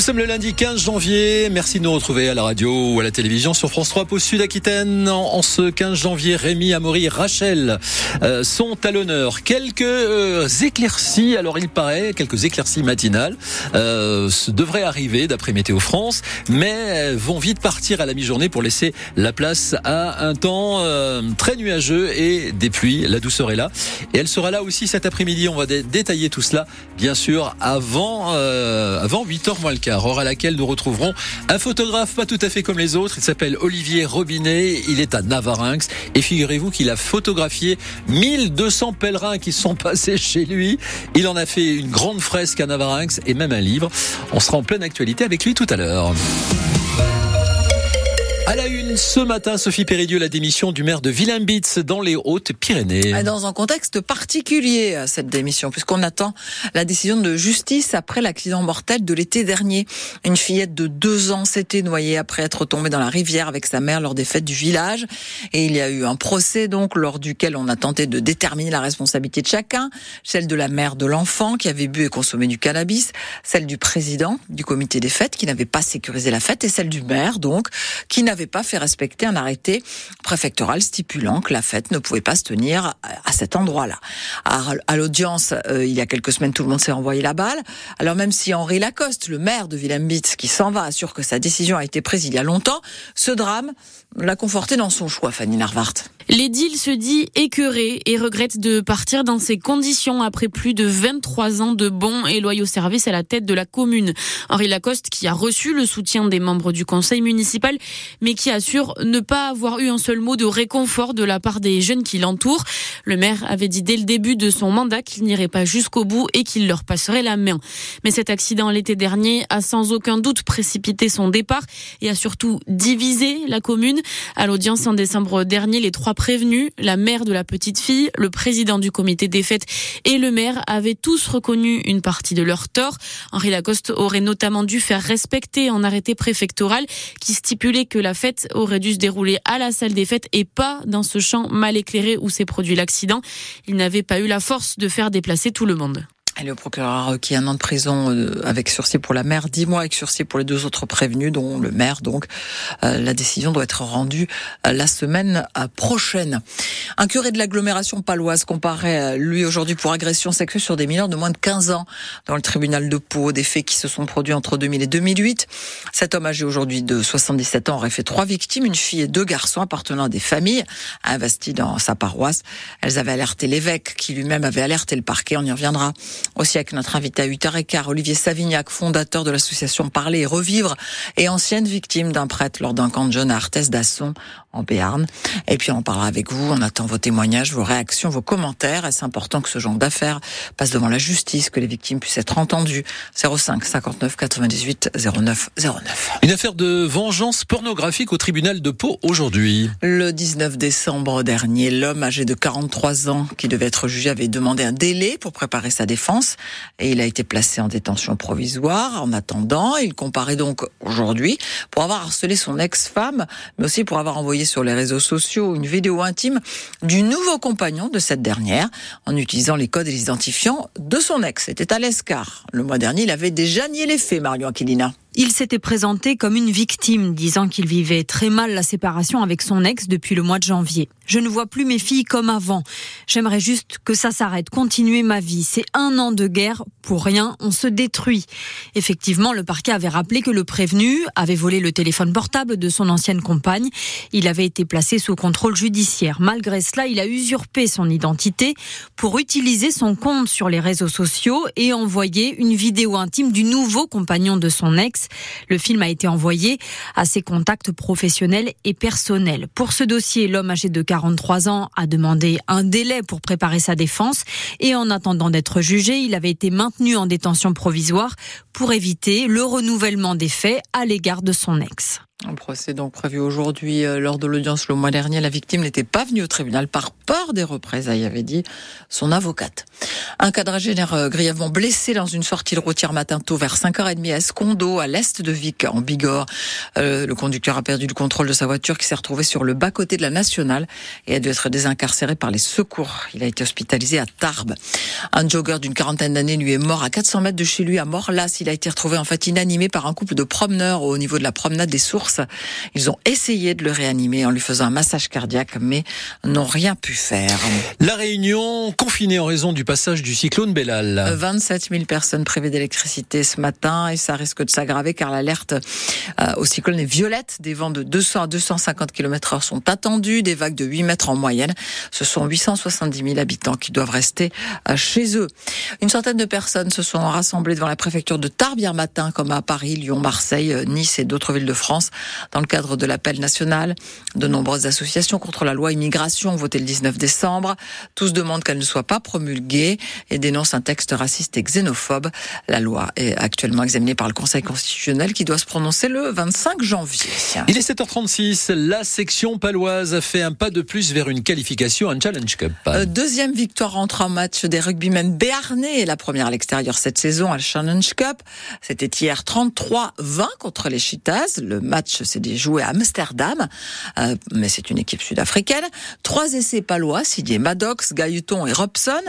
Nous sommes le lundi 15 janvier. Merci de nous retrouver à la radio ou à la télévision sur France 3 pour Sud-Aquitaine. En ce 15 janvier, Rémi, Amaury, Rachel euh, sont à l'honneur. Quelques euh, éclaircies, alors il paraît, quelques éclaircies matinales euh, devraient arriver d'après Météo France, mais vont vite partir à la mi-journée pour laisser la place à un temps euh, très nuageux et des pluies. La douceur est là. Et elle sera là aussi cet après-midi. On va détailler tout cela, bien sûr, avant, euh, avant 8h moins le quart, heure à laquelle nous retrouverons un photographe pas tout à fait comme les autres. Il s'appelle Olivier Robinet. Il est à Navarinx. Et figurez-vous qu'il a photographié 1200 pèlerins qui sont passés chez lui. Il en a fait une grande fresque à Navarinx et même un livre. On sera en pleine actualité avec lui tout à l'heure. À la une, ce matin, Sophie Péridieu, la démission du maire de Villain-Bitz dans les Hautes-Pyrénées. Dans un contexte particulier, cette démission, puisqu'on attend la décision de justice après l'accident mortel de l'été dernier. Une fillette de deux ans s'était noyée après être tombée dans la rivière avec sa mère lors des fêtes du village. Et il y a eu un procès, donc, lors duquel on a tenté de déterminer la responsabilité de chacun. Celle de la mère de l'enfant qui avait bu et consommé du cannabis, celle du président du comité des fêtes qui n'avait pas sécurisé la fête et celle du maire, donc, qui n'avait pas fait respecter un arrêté préfectoral stipulant que la fête ne pouvait pas se tenir à cet endroit-là. À l'audience, euh, il y a quelques semaines, tout le monde s'est envoyé la balle. Alors même si Henri Lacoste, le maire de Willem-Bitz, qui s'en va, assure que sa décision a été prise il y a longtemps, ce drame l'a conforté dans son choix, Fanny Narvart. L'édile se dit écœuré et regrette de partir dans ces conditions après plus de 23 ans de bons et loyaux services à la tête de la commune. Henri Lacoste, qui a reçu le soutien des membres du conseil municipal, mais qui assure ne pas avoir eu un seul mot de réconfort de la part des jeunes qui l'entourent. Le maire avait dit dès le début de son mandat qu'il n'irait pas jusqu'au bout et qu'il leur passerait la main. Mais cet accident l'été dernier a sans aucun doute précipité son départ et a surtout divisé la commune. À l'audience en décembre dernier, les trois prévenus, la mère de la petite fille, le président du comité des fêtes et le maire avaient tous reconnu une partie de leur tort. Henri Lacoste aurait notamment dû faire respecter un arrêté préfectoral qui stipulait que la fête aurait dû se dérouler à la salle des fêtes et pas dans ce champ mal éclairé où s'est produit l'accident. Il n'avait pas eu la force de faire déplacer tout le monde. Le procureur a requis un an de prison euh, avec sursis pour la mère, dix mois avec sursis pour les deux autres prévenus, dont le maire. Donc, euh, la décision doit être rendue euh, la semaine prochaine. Un curé de l'agglomération paloise comparaît, lui, aujourd'hui pour agression sexuelle sur des mineurs de moins de 15 ans dans le tribunal de Pau. Des faits qui se sont produits entre 2000 et 2008. Cet homme âgé aujourd'hui de 77 ans aurait fait trois victimes, une fille et deux garçons appartenant à des familles investies dans sa paroisse. Elles avaient alerté l'évêque, qui lui-même avait alerté le parquet. On y reviendra. Aussi avec notre invité à 8h15, Olivier Savignac, fondateur de l'association Parler et Revivre et ancienne victime d'un prêtre lors d'un camp de jeunes à Arthès d'Asson en Béarn. Et puis on parlera avec vous, on attend vos témoignages, vos réactions, vos commentaires. Et c'est important que ce genre d'affaires passe devant la justice, que les victimes puissent être entendues? 05 59 98 09 09. Une affaire de vengeance pornographique au tribunal de Pau aujourd'hui. Le 19 décembre dernier, l'homme âgé de 43 ans qui devait être jugé avait demandé un délai pour préparer sa défense et il a été placé en détention provisoire. En attendant, il comparait donc aujourd'hui pour avoir harcelé son ex-femme, mais aussi pour avoir envoyé sur les réseaux sociaux une vidéo intime du nouveau compagnon de cette dernière en utilisant les codes et les identifiants de son ex. C'était à l'Escar. Le mois dernier, il avait déjà nié les faits, Marion Aquilina. Il s'était présenté comme une victime, disant qu'il vivait très mal la séparation avec son ex depuis le mois de janvier. Je ne vois plus mes filles comme avant. J'aimerais juste que ça s'arrête, continuer ma vie. C'est un an de guerre, pour rien, on se détruit. Effectivement, le parquet avait rappelé que le prévenu avait volé le téléphone portable de son ancienne compagne. Il avait été placé sous contrôle judiciaire. Malgré cela, il a usurpé son identité pour utiliser son compte sur les réseaux sociaux et envoyer une vidéo intime du nouveau compagnon de son ex le film a été envoyé à ses contacts professionnels et personnels. Pour ce dossier, l'homme âgé de 43 ans a demandé un délai pour préparer sa défense et en attendant d'être jugé, il avait été maintenu en détention provisoire pour éviter le renouvellement des faits à l'égard de son ex. Un procès donc prévu aujourd'hui euh, lors de l'audience le mois dernier. La victime n'était pas venue au tribunal par peur des représailles, avait dit son avocate. Un quadragénaire euh, grièvement blessé dans une sortie de routière matin tôt vers 5h30 à Escondo, à l'est de Vic, en Bigorre. Euh, le conducteur a perdu le contrôle de sa voiture qui s'est retrouvée sur le bas-côté de la nationale et a dû être désincarcéré par les secours. Il a été hospitalisé à Tarbes. Un jogger d'une quarantaine d'années lui est mort à 400 mètres de chez lui à Morlas. Il a été retrouvé en fait inanimé par un couple de promeneurs au niveau de la promenade des Sources ils ont essayé de le réanimer en lui faisant un massage cardiaque, mais n'ont rien pu faire. La Réunion confinée en raison du passage du cyclone Bellal. 27 000 personnes privées d'électricité ce matin et ça risque de s'aggraver car l'alerte euh, au cyclone est violette. Des vents de 200 à 250 km heure sont attendus, des vagues de 8 mètres en moyenne. Ce sont 870 000 habitants qui doivent rester euh, chez eux. Une centaine de personnes se sont rassemblées devant la préfecture de Tarbes hier matin, comme à Paris, Lyon, Marseille, euh, Nice et d'autres villes de France dans le cadre de l'appel national. De nombreuses associations contre la loi immigration ont voté le 19 décembre. Tous demandent qu'elle ne soit pas promulguée et dénoncent un texte raciste et xénophobe. La loi est actuellement examinée par le Conseil constitutionnel qui doit se prononcer le 25 janvier. Il est 7h36. La section paloise a fait un pas de plus vers une qualification en Challenge Cup. Euh, deuxième victoire en trois matchs des rugbymen béarnais. La première à l'extérieur cette saison à la Challenge Cup. C'était hier 33-20 contre les Cheetahs. Le match c'est s'est joué à Amsterdam, euh, mais c'est une équipe sud-africaine. Trois essais palois signés Maddox, Gailleton et Robson.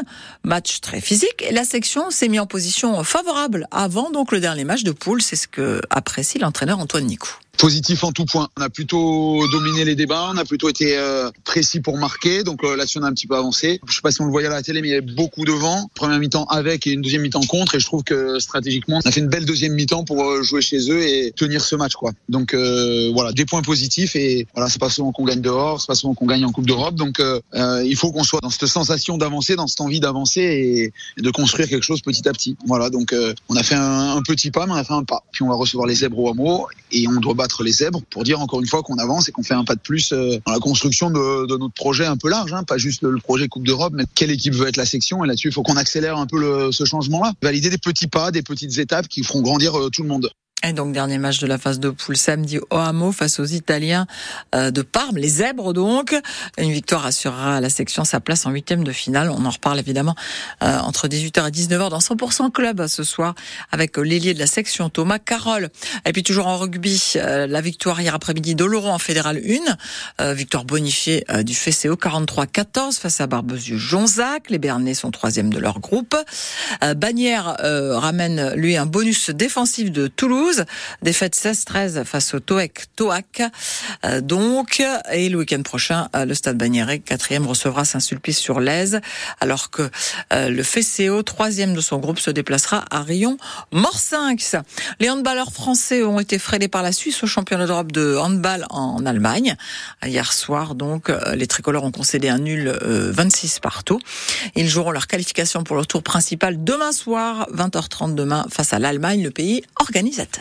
Match très physique et la section s'est mise en position favorable avant donc le dernier match de poule. C'est ce que apprécie l'entraîneur Antoine Nicou positif en tout point. On a plutôt dominé les débats, on a plutôt été euh, précis pour marquer, donc euh, là-dessus on a un petit peu avancé. Je sais pas si on le voyait à la télé, mais il y avait beaucoup de vent. Première mi-temps avec et une deuxième mi-temps contre, et je trouve que stratégiquement, on a fait une belle deuxième mi-temps pour euh, jouer chez eux et tenir ce match, quoi. Donc voilà, des points positifs et voilà, c'est pas souvent qu'on gagne dehors, c'est pas souvent qu'on gagne en Coupe d'Europe, donc il faut qu'on soit dans cette sensation d'avancer, dans cette envie d'avancer et, de construire quelque chose petit à petit. Voilà, donc on a fait un, petit pas, mais on a fait un pas. Puis on va recevoir les zèbres au hameau et on doit battre les zèbres pour dire encore une fois qu'on avance et qu'on fait un pas de plus euh, dans la construction de, notre projet un peu large, hein, pas juste le, projet Coupe d'Europe, mais quelle équipe veut être la section. Et là-dessus, il faut qu'on accélère un peu ce changement-là, valider des petits pas, des petites étapes qui feront grandir euh, tout le monde. Et donc, dernier match de la phase de poule samedi au Hameau face aux Italiens euh, de Parme, les zèbres donc. Une victoire assurera à la section sa place en huitième de finale. On en reparle évidemment euh, entre 18h et 19h dans 100% Club ce soir avec l'ailier de la section Thomas Carole. Et puis toujours en rugby, euh, la victoire hier après-midi d'Oloron en Fédéral 1. victoire bonifiée du FCO 43-14 face à Barbezieux-Jonzac. Les Bernais sont troisième de leur groupe. Bagnères ramène lui un bonus défensif de Toulouse. Défaite 16-13 face au Toek Toac. Euh, donc, et le week-end prochain, euh, le Stade Bagnéret, quatrième, recevra Saint-Sulpice sur l'Aise, alors que euh, le FCO, troisième de son groupe, se déplacera à Rion Morsinx. Les handballeurs français ont été freinés par la Suisse au championnat d'Europe de handball en Allemagne. Hier soir, donc, les tricolores ont concédé un nul 26 partout. Ils joueront leur qualification pour le tour principal demain soir, 20h30 demain, face à l'Allemagne, le pays organisateur.